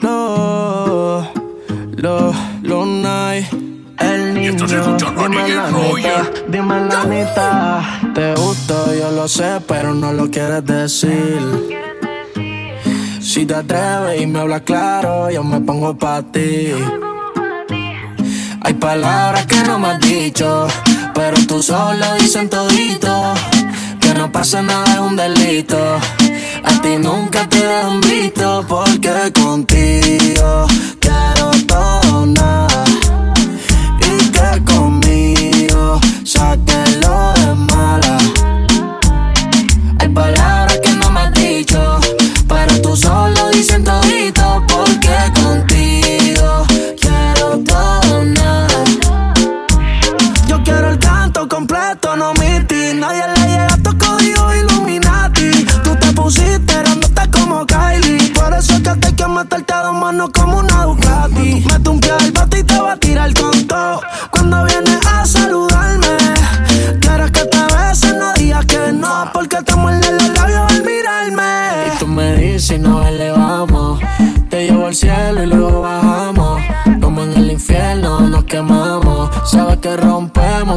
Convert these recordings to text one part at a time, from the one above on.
lo, lo, lo, night. El niño, dime la. Te gusto, yo lo sé, pero no lo quieres decir. Si te atreves y me hablas claro, yo me pongo pa' ti. Hay palabras que no me has dicho, pero tú solo dicen todito. Que no pasa nada es un delito ti nunca te han visto porque contigo quiero todo nada. Y que conmigo saca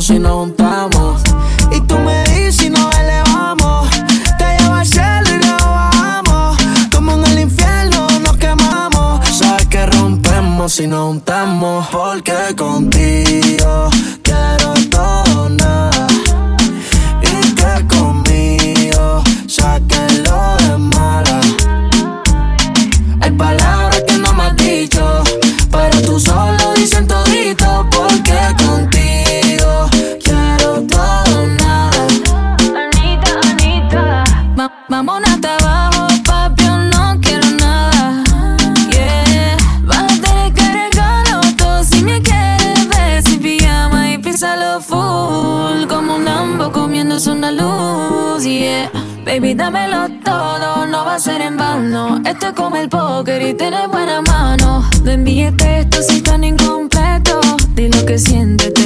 si no Baby, tienes buena mano. De billetes, esto sí tan incompleto. Di lo que sientes.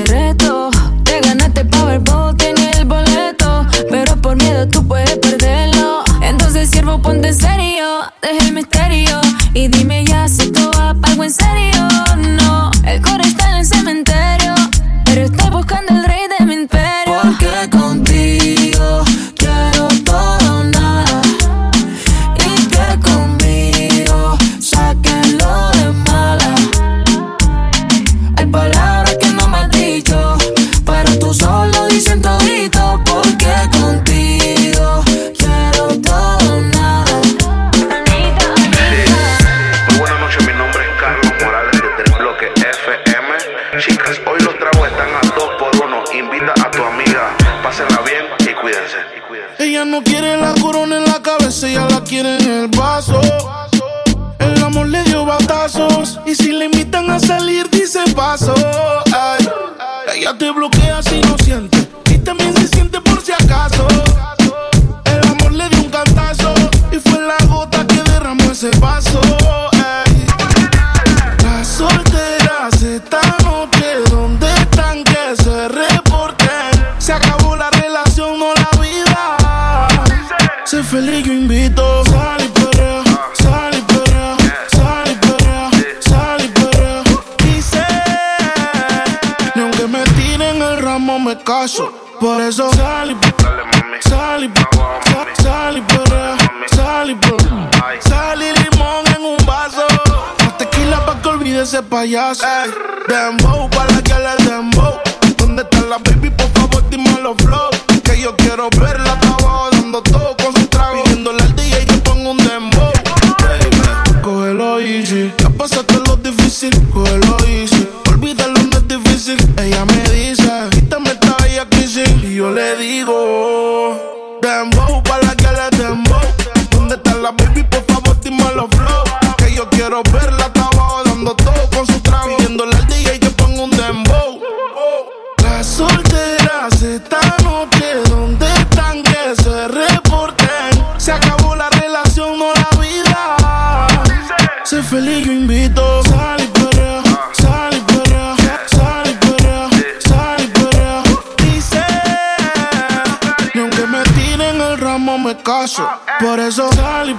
Por eso sal y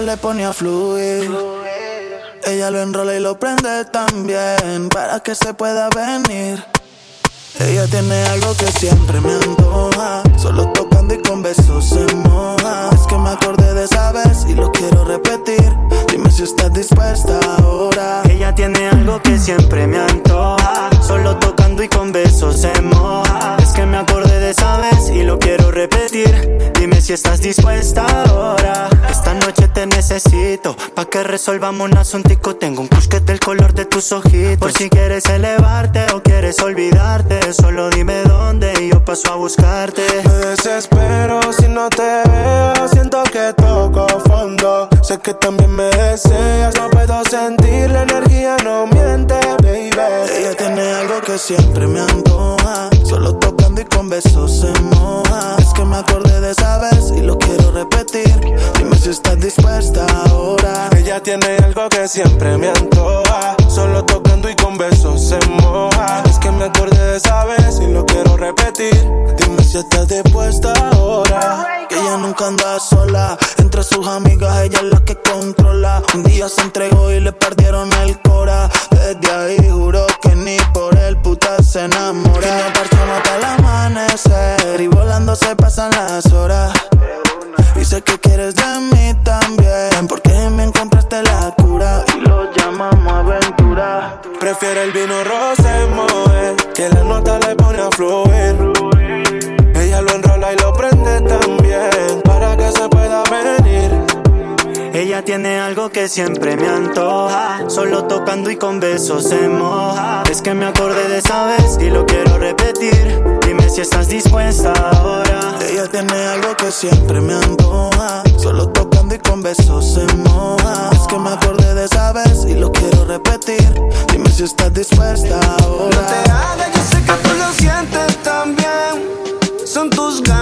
le pone a fluir. Ella lo enrola y lo prende también para que se pueda venir. Ella tiene algo que siempre me antoja, solo tocando y con besos se moja. Es que me acordé de esa vez y lo quiero repetir. Dime si estás dispuesta ahora. Ella tiene algo que siempre me antoja. Solo tocando y con besos se moja. Es que me acordé de esa vez y lo quiero repetir. Dime si estás dispuesta ahora. Esta noche te necesito. Pa' que resolvamos un asuntico. Tengo un push que es del color de tus ojitos. Por si quieres elevarte o quieres olvidarte. Solo dime dónde y yo paso a buscarte. Me desespero si no te veo. Siento que toco fondo. Sé que también me deseas. No puedo sentir la energía, no miente, baby. Ella tiene algo que siempre me antoja. Solo tocando y con besos se moja. Es que me acordé de esa vez y lo quiero repetir. Dime si estás dispuesta ahora. Ella tiene algo que siempre me antoja. Solo tocando y con besos se moja. Es que me acordé de esa vez y lo quiero repetir. Dime si estás dispuesta ahora. Que ella nunca anda sola. Entre sus amigas, ella es la que controla. Un día se entregó y le perdieron el cora. Desde ahí juró que ni por el puta se enamora. Que no parchamos hasta el amanecer. Y volando se pasan las horas. Y sé que quieres de mí también. Porque me encontraste la cura. Y lo llamamos aventura. Prefiere el vino rosé, moe, que la nota le pone a fluir. Ella lo enrola y lo prende también, para que se pueda venir. Ella tiene algo que siempre me antoja. Solo tocando y con besos se moja. Es que me acordé de esa vez y lo quiero repetir. Dime si estás dispuesta ahora. Ella tiene algo que siempre me antoja. Solo tocando y con besos se moja. Es que me acordé de esa vez y lo quiero repetir. Dime si estás dispuesta ahora. No te hagas, yo sé que tú lo sientes también. Son tus ganas,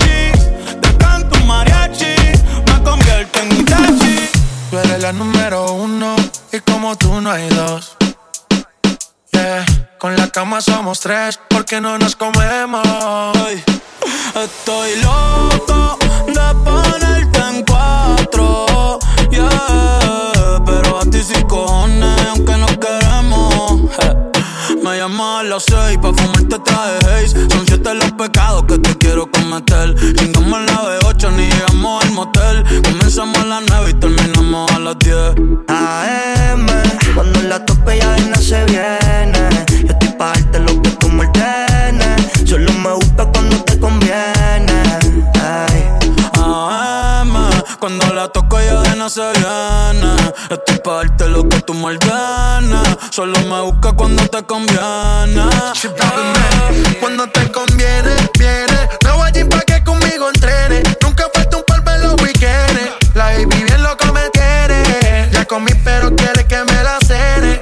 la número uno y como tú no hay dos. Yeah. Con la cama somos tres porque no nos comemos. Estoy loco de ponerte en cuatro. Yeah. Pero a ti sin cojones, aunque no queremos. Eh llamada a las seis pa' fumarte traje Haze Son siete los pecados que te quiero cometer. Llegamos a la B8 ni llegamos al motel. Comenzamos a las nueve y terminamos a las 10 AM, cuando la tope ya no se viene. Yo estoy pa' darte lo que tú me ordenes. Solo me gusta cuando te conviene. Ay. AM, cuando la toco ella de no se viene. Estoy pa' darte lo que tú mal ganas. Solo me busca cuando te conviene. Yeah. Cuando te conviene, viene. Me voy allí pa' que conmigo entrene. Nunca falta un polvo en los weekendes. La baby bien loco me tiene. Ya comí pero quiere que me la cene.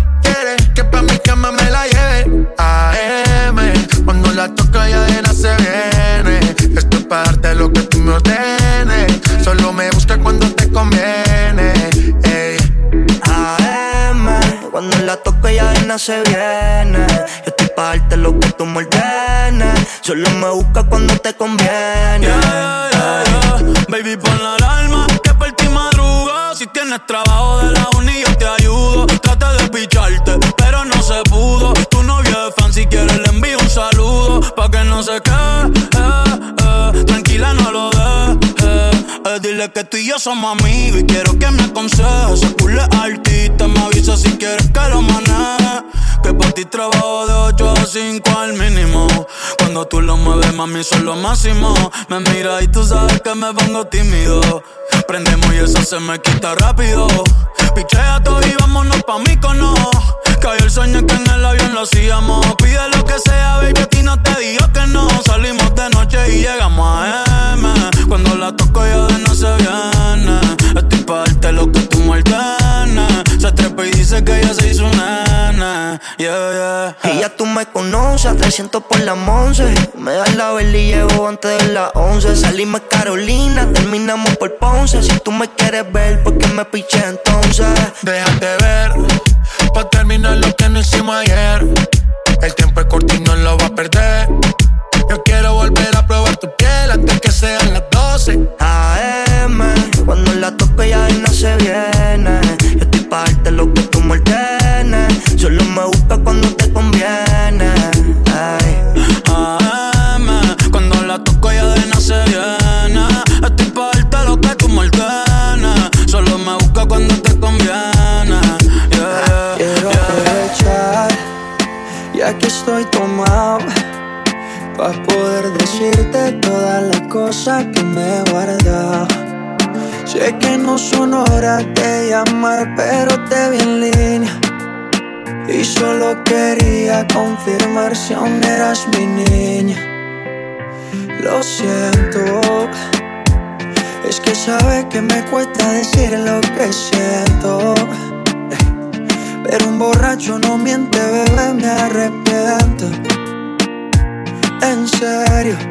que pa' mi cama me la lleve. AM, cuando la toca ya de nada se viene. Esto es para darte lo que tú me ordenes. Solo me busca cuando te conviene. AM, cuando la toca ya de nada se viene. Yo estoy para darte lo que tú me ordenes. Solo me busca cuando te conviene. Baby, pon la alarma que por ti madruga. Si tienes trabajo de la uni, yo te ayudo. Trate de picharte no se quede, eh, eh. tranquila no lo dejes. Eh, dile que tú y yo somos amigos y quiero que me aconsejes. Se artista, me avisa si quieres que lo maneje. Que por ti trabajo de 8 a 5 al mínimo. Cuando tú lo mueves, mami, son lo máximo. Me mira y tú sabes que me pongo tímido. Prendemos y eso se me quita rápido. Pichea todo y vámonos pa' mí cono. Cayó el sueño que en el avión lo hacíamos. Pide lo que sea, baby, a ti no te digo que no. Salimos de noche y llegamos a M. Cuando la toco ya de no se viene. Estoy pa' darte lo que tú me Se trepa y dice que ella se hizo nana. Yeah, yeah. Y ya tú me conoces, 300 por la 11. Me das la vela y llego antes de las 11. Salimos Carolina, terminamos por Ponce. Si tú me quieres ver, ¿por qué me piché entonces? Déjate ver Pa' terminar lo que no hicimos ayer. El tiempo es corto que me he guardado. Sé que no son horas de llamar, pero te vi en línea. Y solo quería confirmar si aún eras mi niña. Lo siento, es que sabe que me cuesta decir lo que siento. Pero un borracho no miente, bebé, me arrepiento. En serio,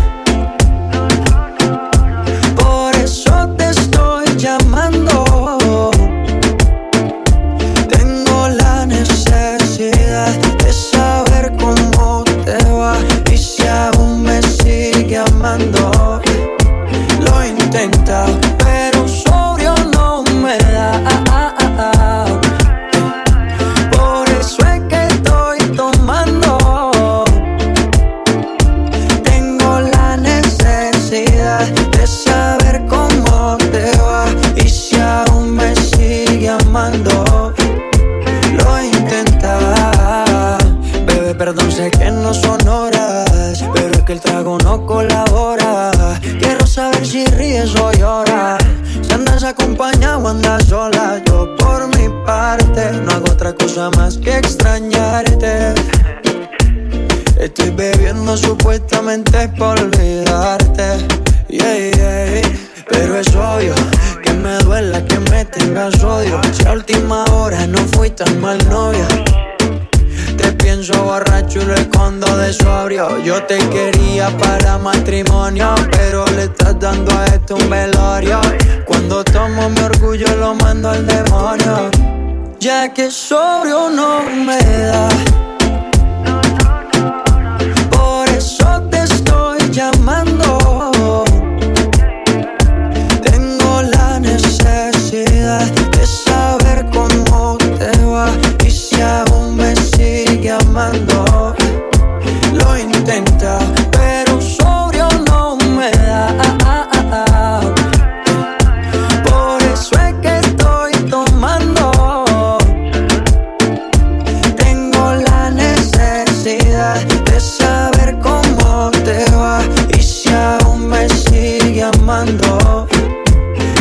cuando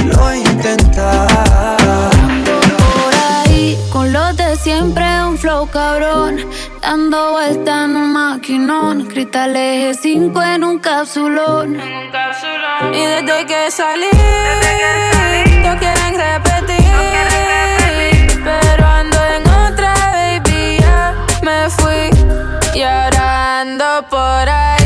lo intenta. Por ahí, con los de siempre, un flow cabrón. Dando vuelta en un maquinón. Cristales 5 en un capsulón. En un capsulón. Y desde que salí, desde que salí no quieren repetir. No quieren repetir. Pero ando en otra, baby, ya me fui. Llorando por ahí.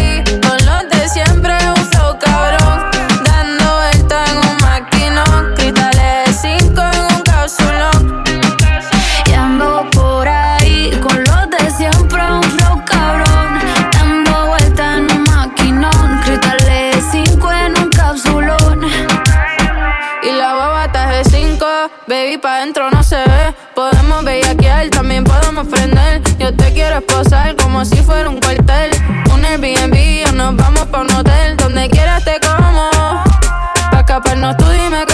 como si fuera un cuartel. Un Airbnb o nos vamos pa' un hotel. Donde quieras te como. Pa' escaparnos tú dime que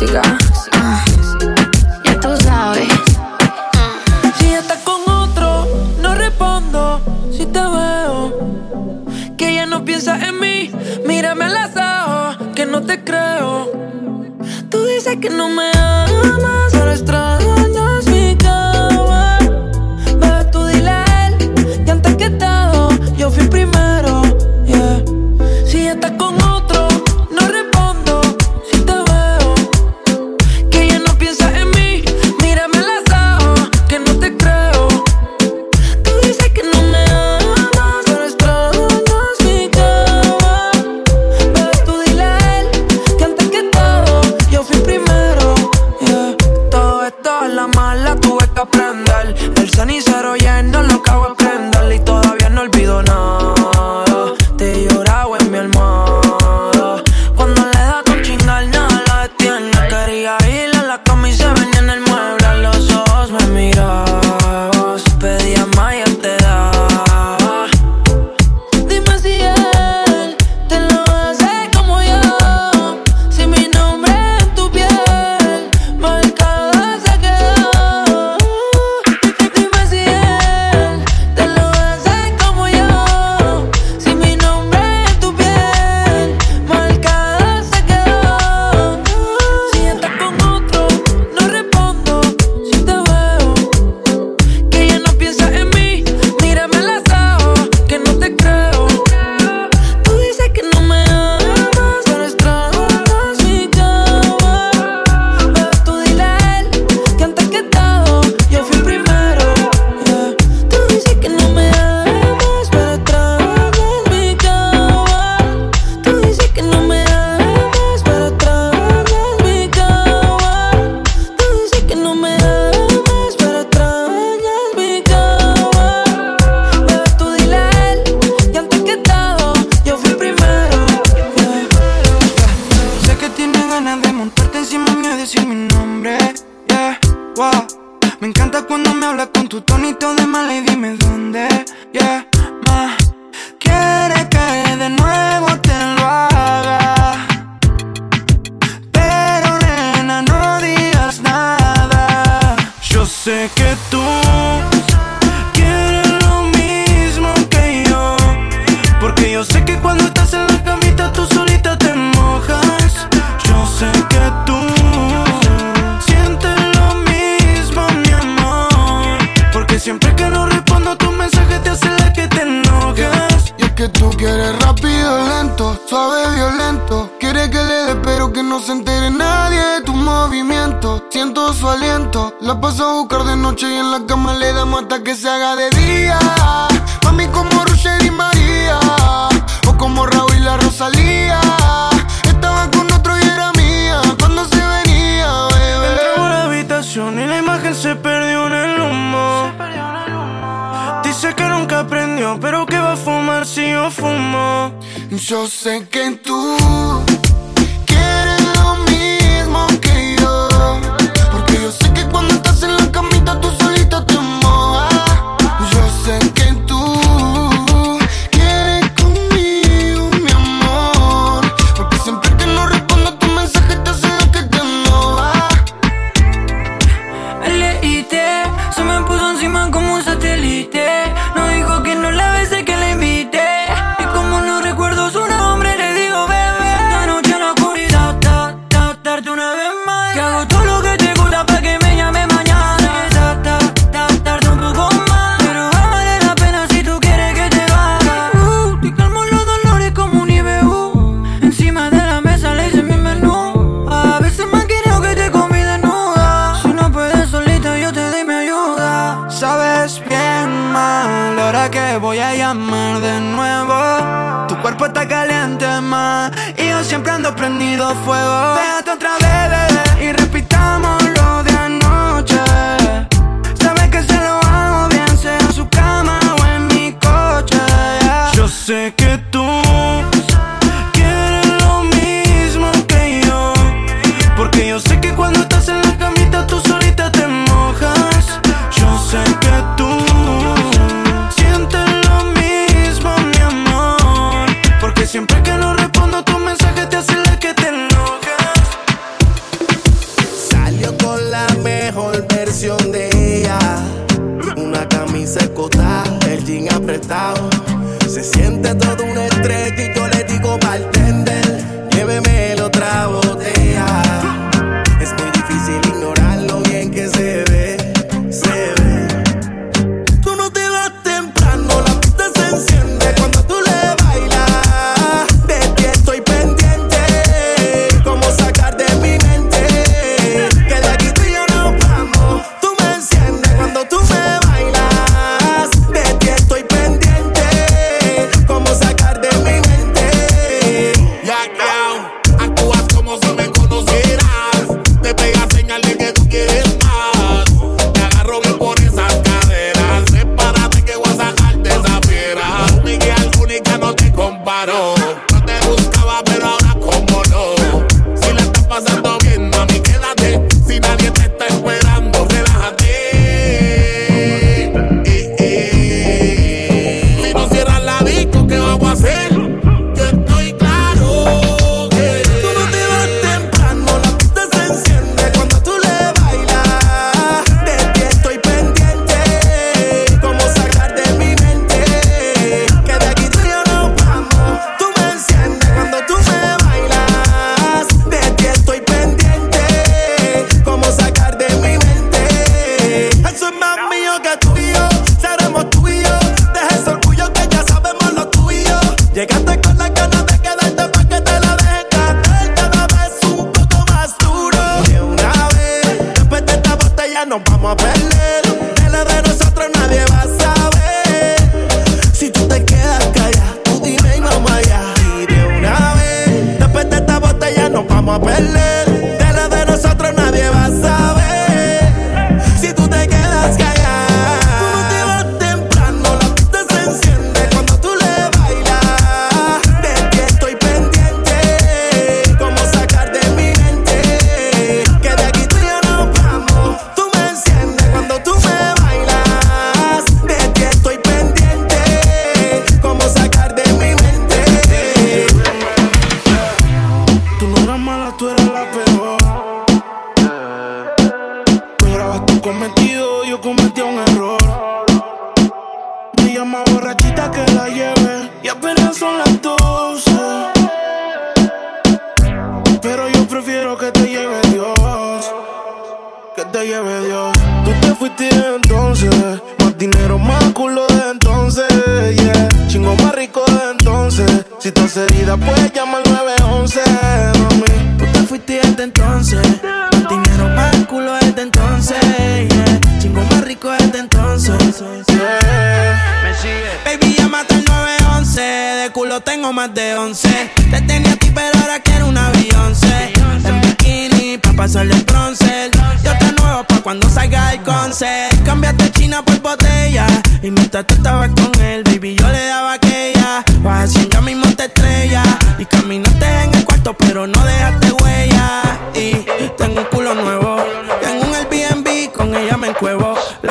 cigar.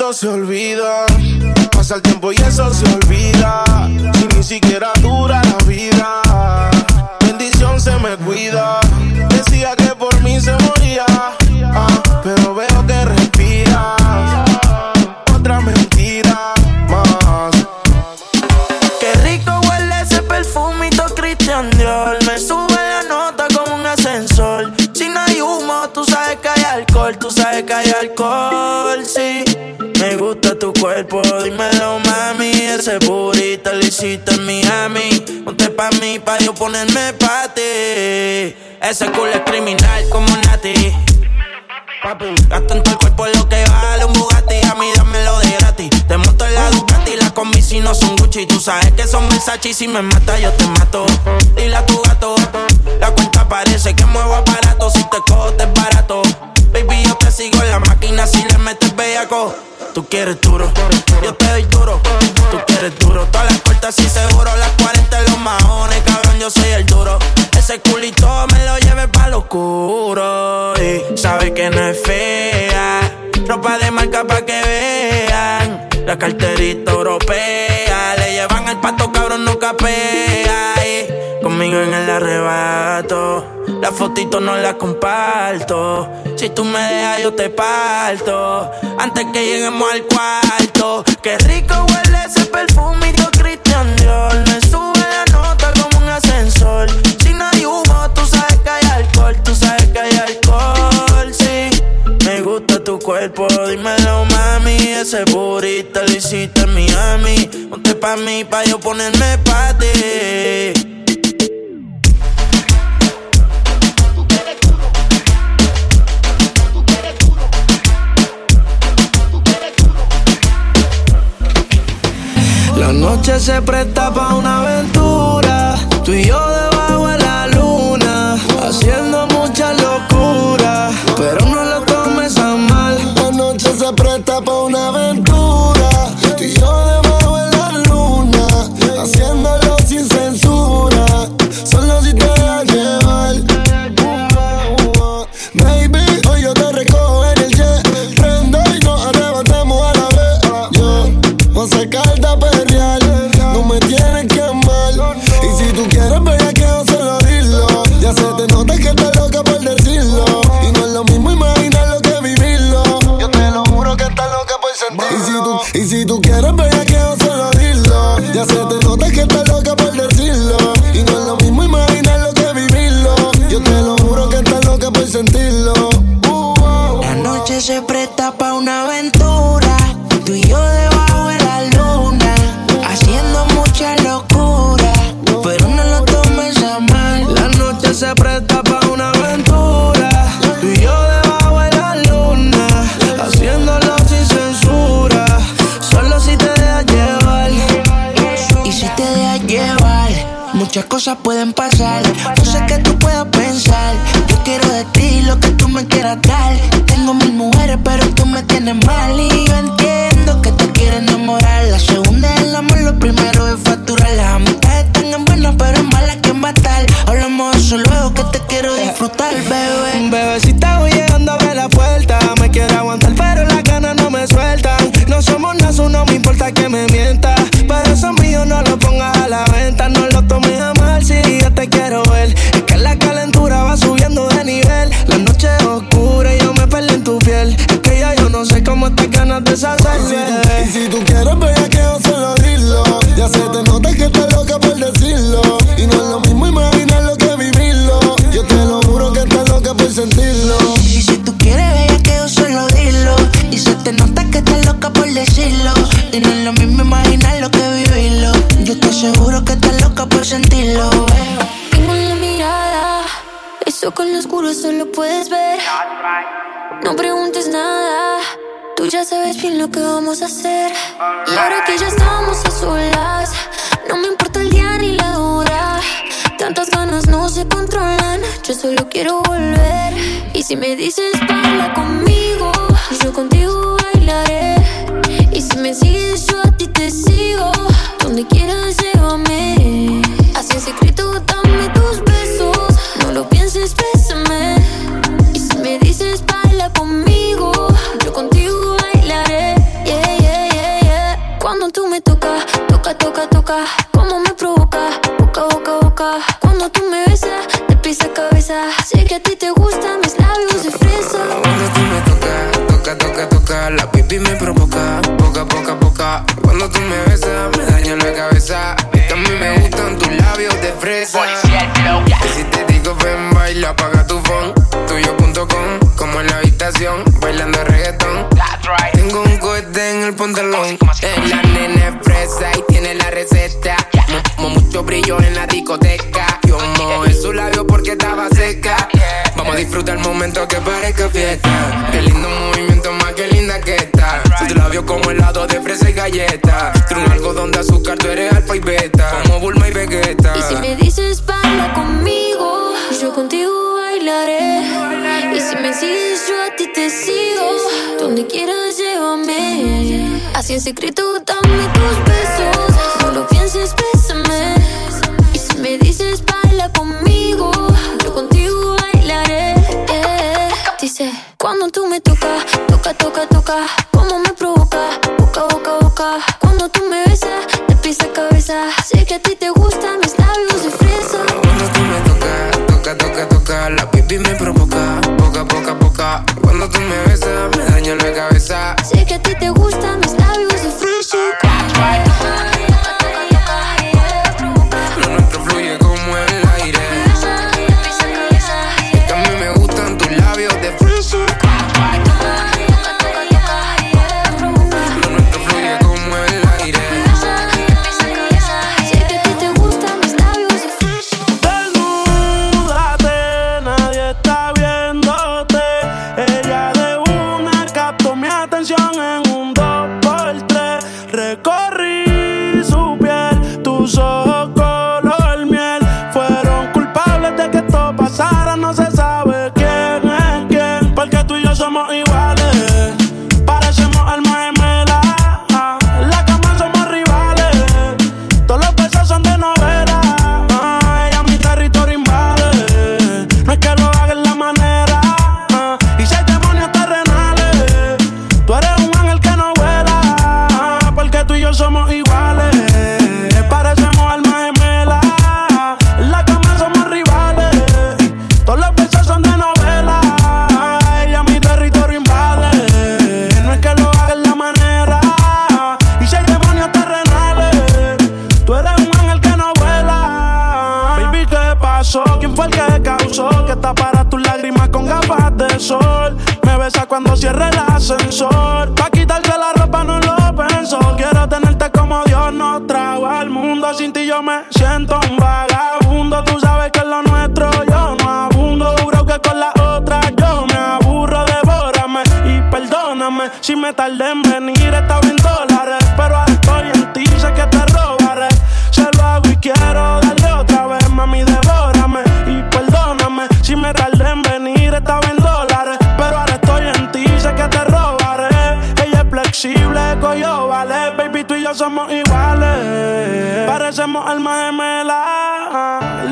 Se olvida. Pasa el tiempo y eso se olvida. Y ni siquiera dura la vida. Bendición se me cuida. Decía que cuerpo, dímelo mami. Ese burrito lo hiciste en Miami. Ponte pa' mí, pa' yo ponerme pa' ti. Ese culo es criminal como Nati. Gasto en todo el cuerpo lo que vale un Bugatti. A mí dámelo de gratis. Te monto en la Ducati, las combi si no son Gucci. Tú sabes que son Versace y si me mata yo te mato. Dile a tu gato, la cuenta parece que muevo aparato. Si te cojo te es barato. Baby, yo te sigo en la máquina si le metes bellaco. Tú quieres duro, yo te doy duro. Tú quieres duro, todas las puertas y seguro. Las 40 los maones, cabrón, yo soy el duro. Ese culito me lo lleve pa' lo oscuro. Y sabe que no es fea. Ropa de marca pa' que vean. La carterita europea. Le llevan el pato, cabrón, no capea. Y conmigo en el arrebato. La fotito no la comparto. Si tú me dejas, yo te parto. Antes que lleguemos al cuarto. Qué rico huele ese perfumito Christian Dior. Me sube la nota como un ascensor. Si no hay humo, tú sabes que hay alcohol. Tú sabes que hay alcohol, cuerpo, dímelo mami. Ese burrito lo hiciste en Miami. Ponte pa' mí, pa' yo ponerme pa' ti. La noche se presta pa' una aventura. Tú y yo de Muchas cosas pueden pasar. No sé qué tú puedas pensar. Yo quiero de ti lo que tú me quieras dar. Y ahora que ya estamos a solas, no me importa el día ni la hora. Tantas ganas no se controlan, yo solo quiero volver. Y si me dices baila conmigo, yo contigo bailaré. Y si me sigues, yo a ti te sigo. Donde quieras, llévame. Sé que a ti te gustan mis labios de fresa. Cuando tú me tocas, toca, toca, toca, la pipi me provoca. Poca, poca, poca. Cuando tú me besas, me daño la cabeza. Sé que a ti te gustan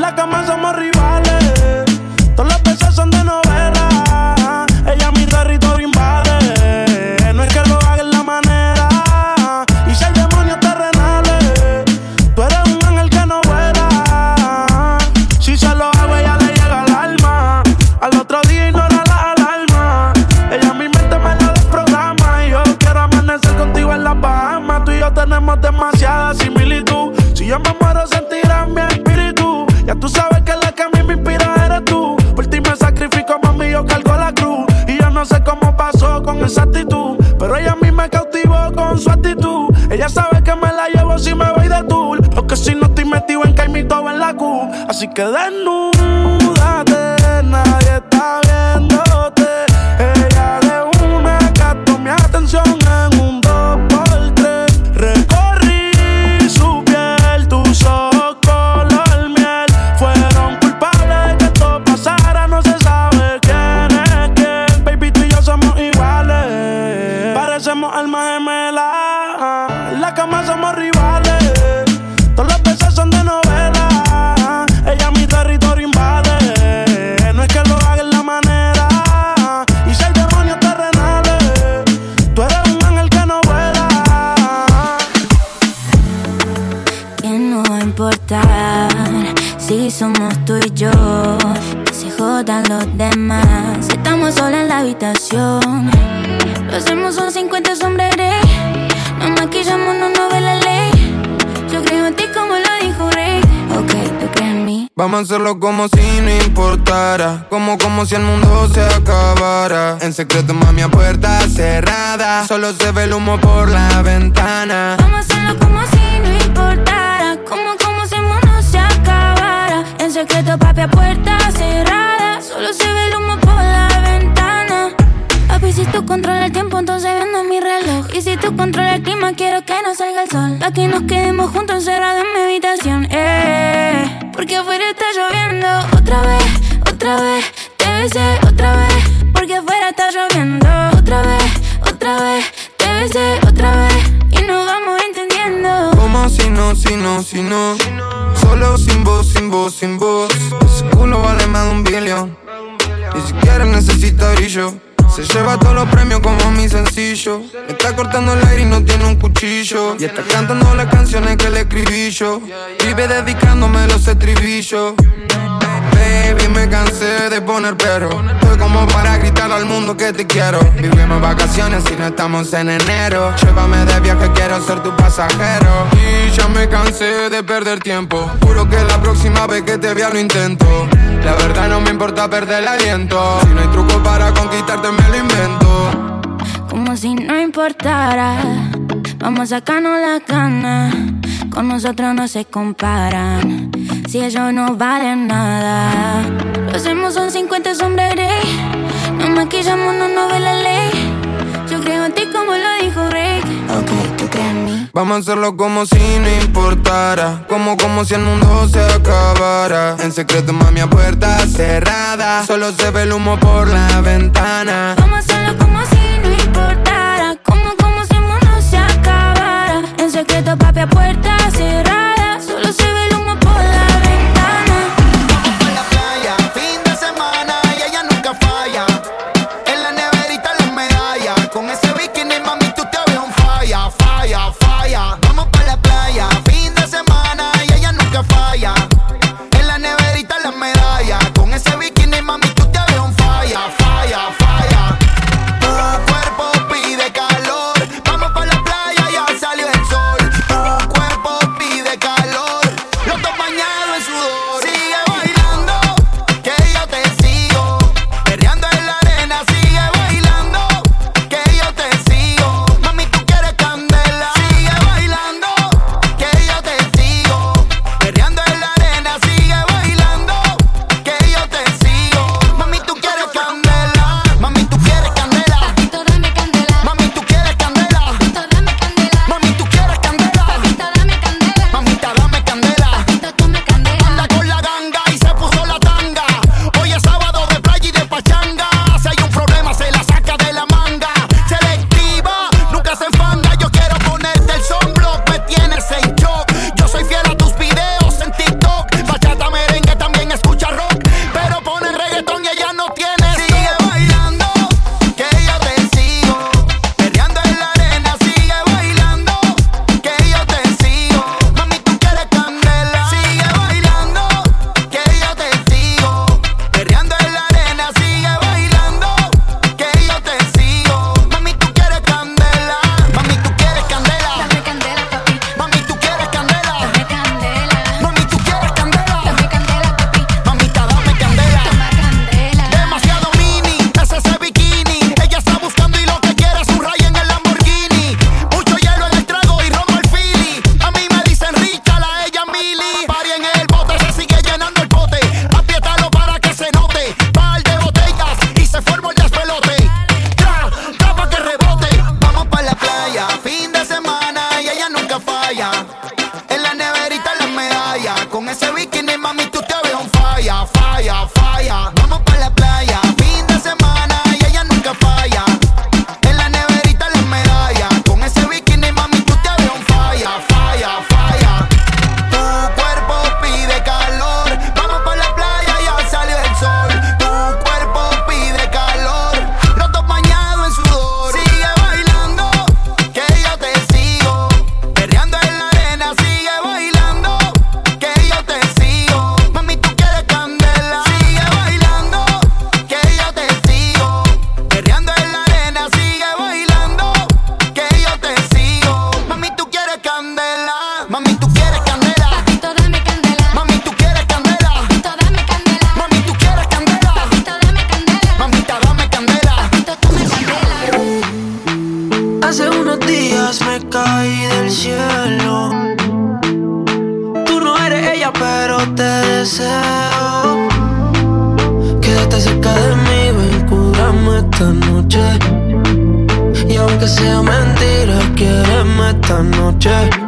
la cama somos rivales. Ella sabe que me la llevo si me voy de tour. Porque si no estoy metido en caimito en la Q. Así que desnudo. Y yo. Que se jodan los demás. Estamos solos en la habitación. Lo hacemos son 50 sombras. Nos maquillamos, no nos ve la ley. Yo creo en ti como lo dijo Rey. Ok, tú crees en mí. Vamos a hacerlo como si no importara. Como, como si el mundo se acabara. En secreto, mami, a puerta cerrada. Solo se ve el humo por la ventana. Vamos a hacerlo como si no importara. Secreto, papi, a puerta cerrada. Solo se ve el humo por la ventana. Papi, si tú controlas el tiempo, entonces vendo mi reloj. Y si tú controlas el clima, quiero que no salga el sol. Pa' que nos quedemos juntos encerrados en mi habitación. Eh, porque afuera está lloviendo. Otra vez, otra vez, te besé otra vez. Porque afuera está lloviendo. Otra vez, otra vez, te besé otra vez. No, si no, si no. Solo sin voz, sin voz, sin voz. Ese culo vale más de un billón. Ni siquiera necesita brillo. Se lleva todos los premios como mi sencillo. Me está cortando el aire y no tiene un cuchillo. Y está cantando las canciones que le escribí yo. Vive dedicándome los estribillos. Baby, me cansé de poner pero. Estoy como para gritar al mundo que te quiero. Vivimos vacaciones y no estamos en enero. Llévame de viaje, quiero ser tu pasajero. Y ya me cansé de perder tiempo. Juro que la próxima vez que te vea lo intento. La verdad no me importa perder el aliento. Si no hay truco para conquistarte, me lo invento. Como si no importara. Vamos a sacarnos la cana. Con nosotros no se comparan. Si ellos no valen nada. Lo hacemos son 50 sombras grey. Nos maquillamos, no nos ve la ley. Yo creo en ti como lo dijo Rick. Ok, tú crees en mí. Vamos a hacerlo como si no importara. Como, como si el mundo se acabara. En secreto, mami, a puerta cerrada. Solo se ve el humo por la ventana. Vamos a hacerlo como si no importara. Como, como si el mundo se acabara. En secreto, papi, a puerta sea mentira, quieresme esta noche.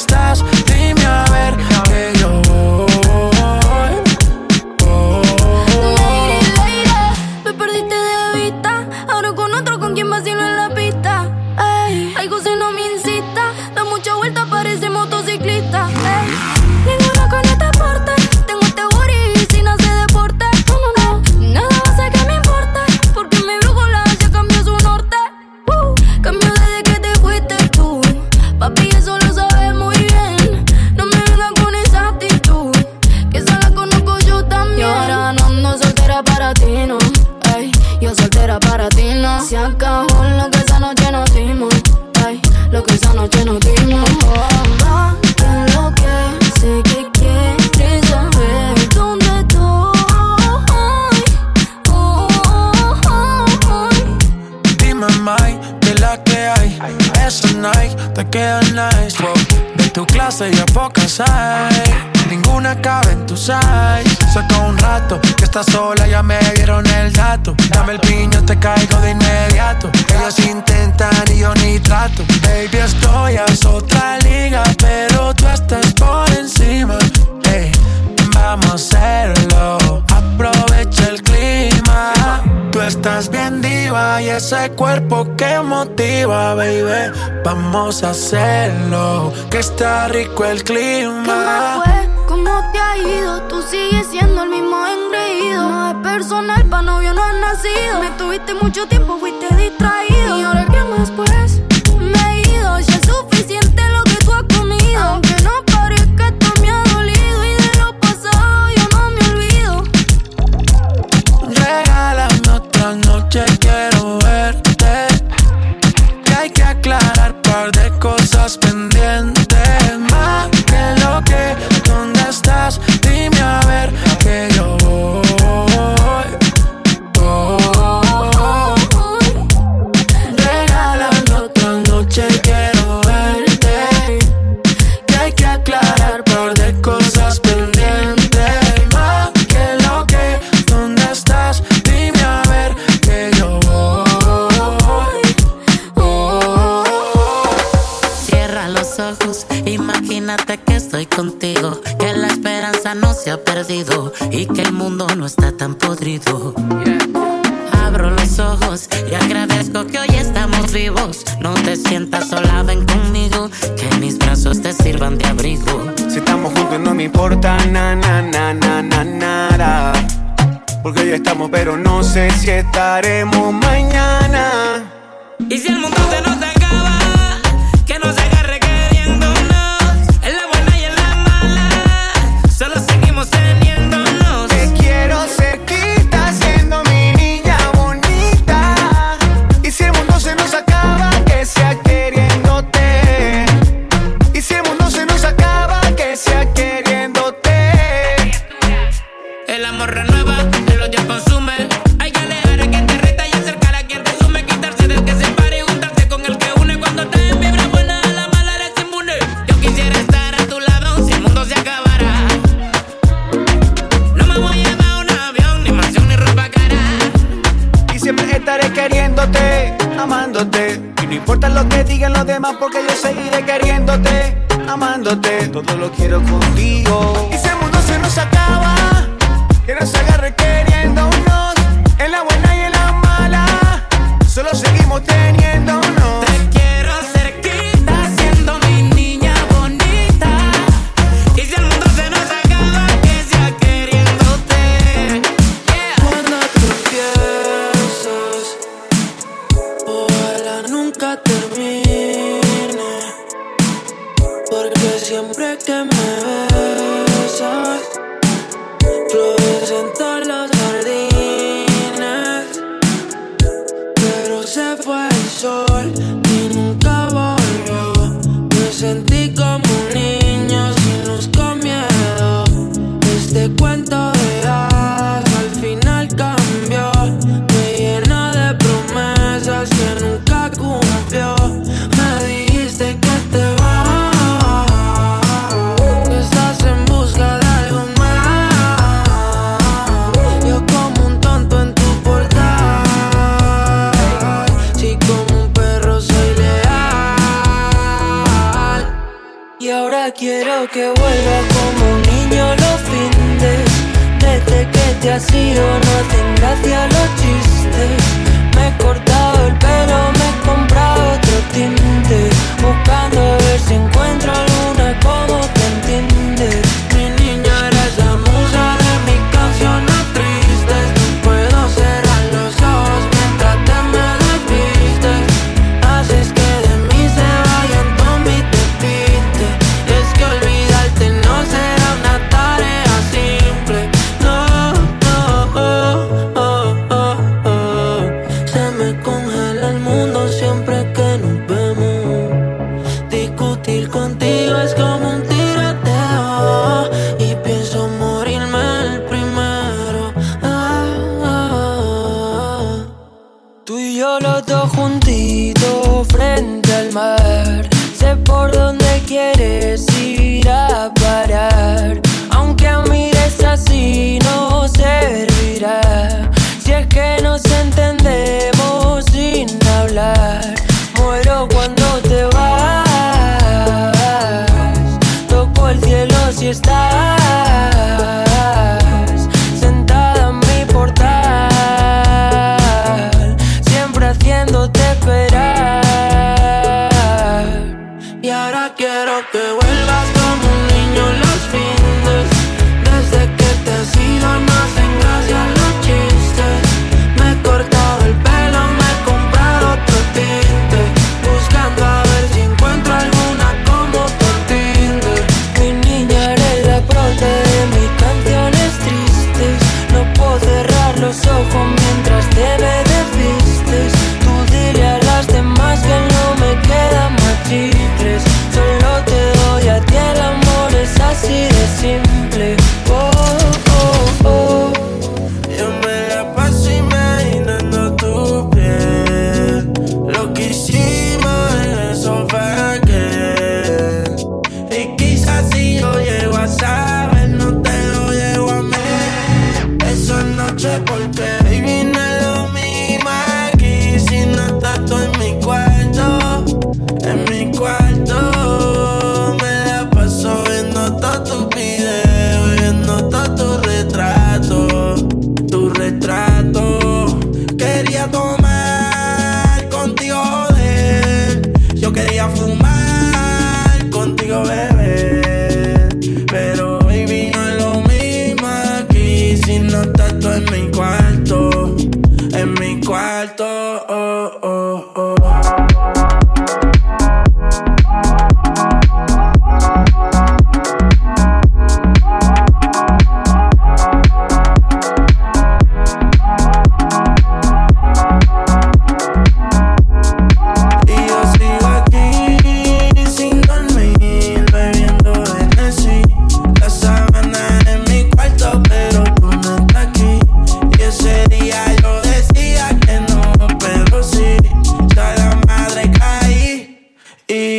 estás casa y a pocas hay. Ninguna cabe en tu size. Saca un rato que estás sola, ya me dieron el dato. Dame el piño, te caigo de inmediato. Ellos intentan y yo ni trato. Baby, estoy a otra liga, pero tú estás por encima. Hey vamos a hacerlo. Aprovecha el clima. Tú estás bien diva y ese cuerpo que motiva, baby. Vamos a hacerlo, que está rico el clima. ¿Qué fue? ¿Cómo te ha ido? Tú sigues siendo el mismo engreído. No es personal, pa' novio no has nacido. Me tuviste mucho tiempo, fuiste distraído.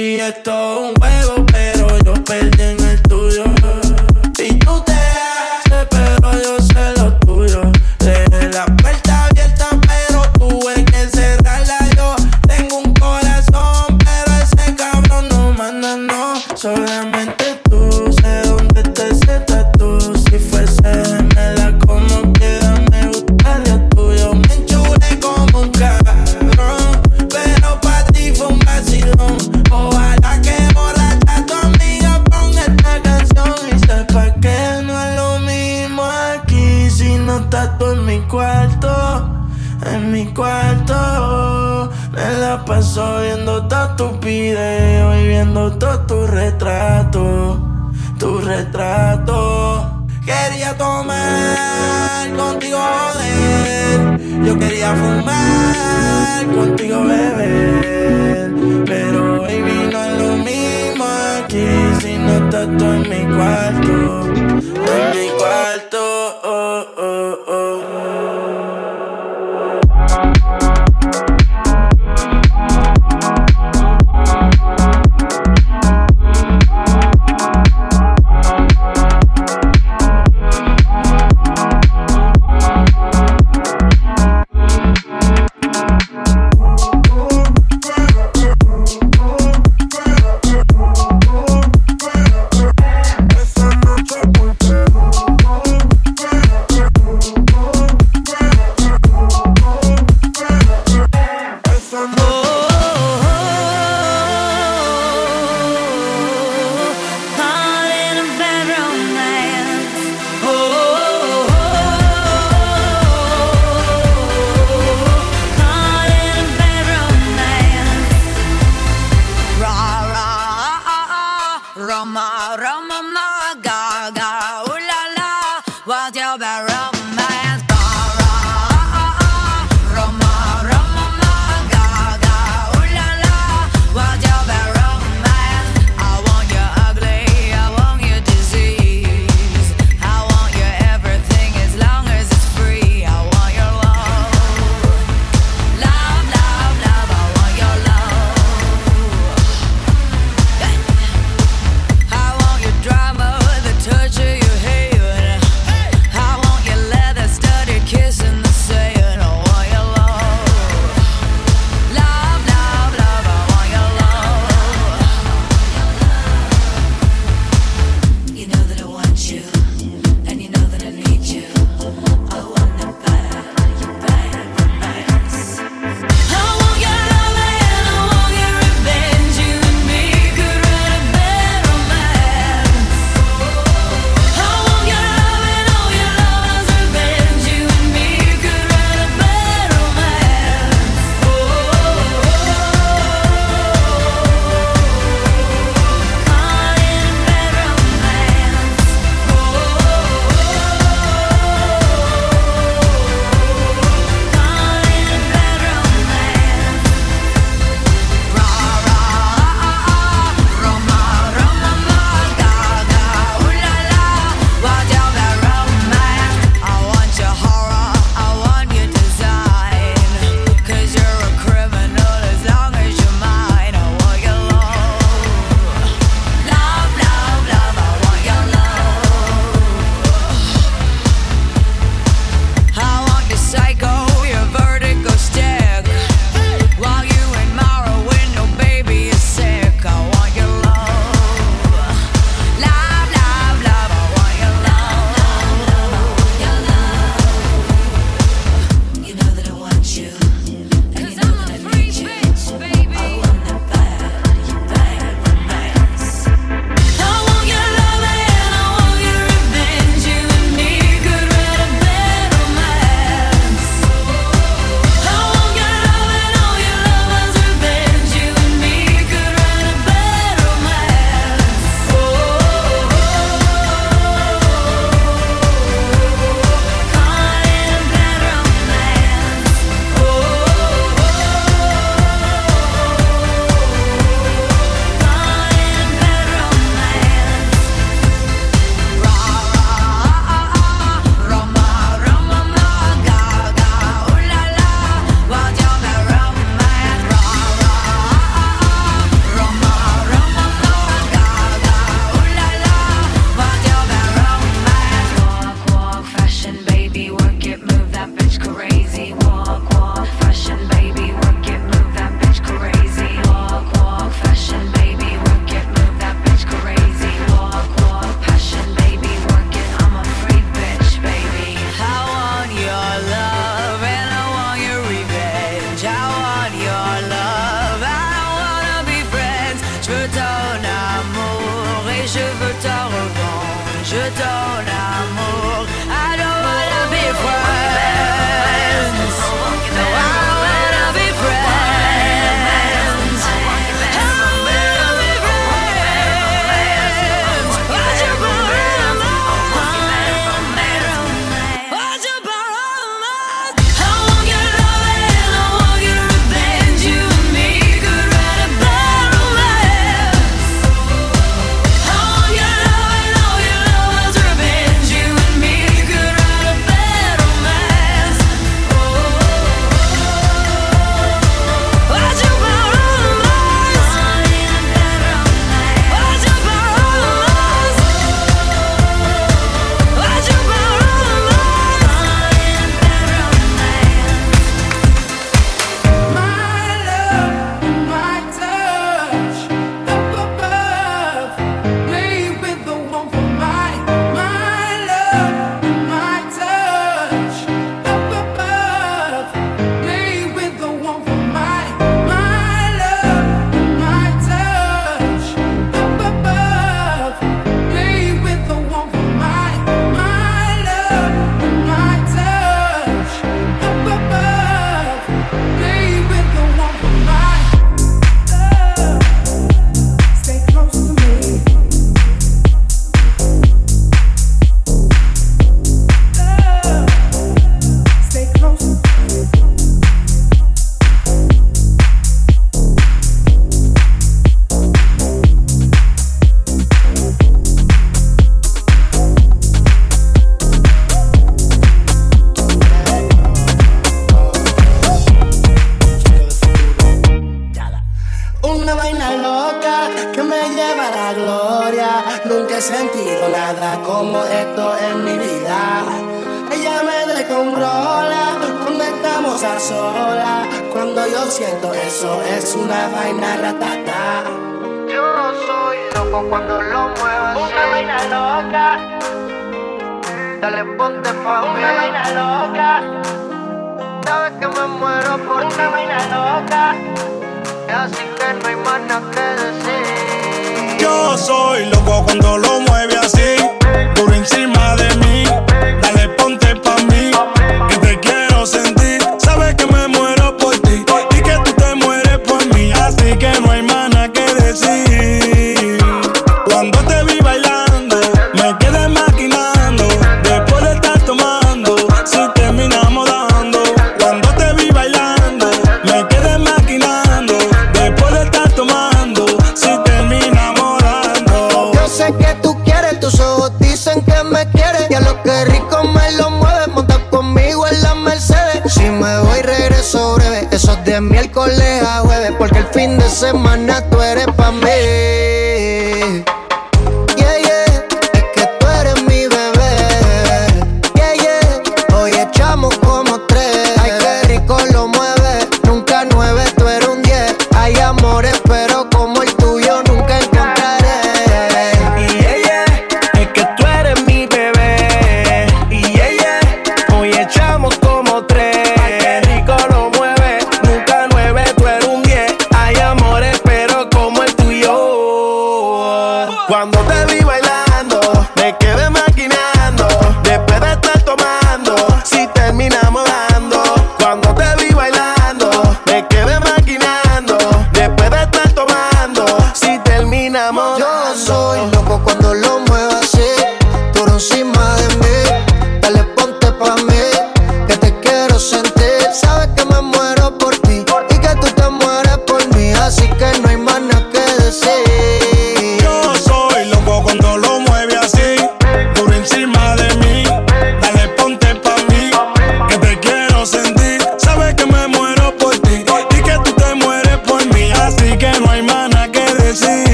aquí esto es un juego, pero yo perdí en el tuyo.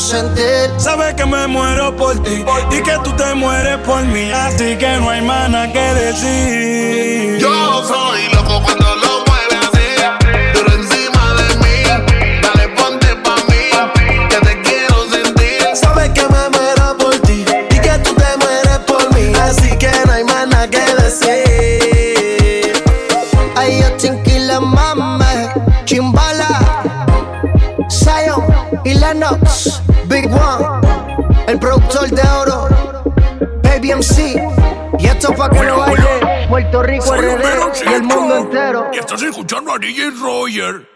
Te quiero estás escuchando a DJ Roger.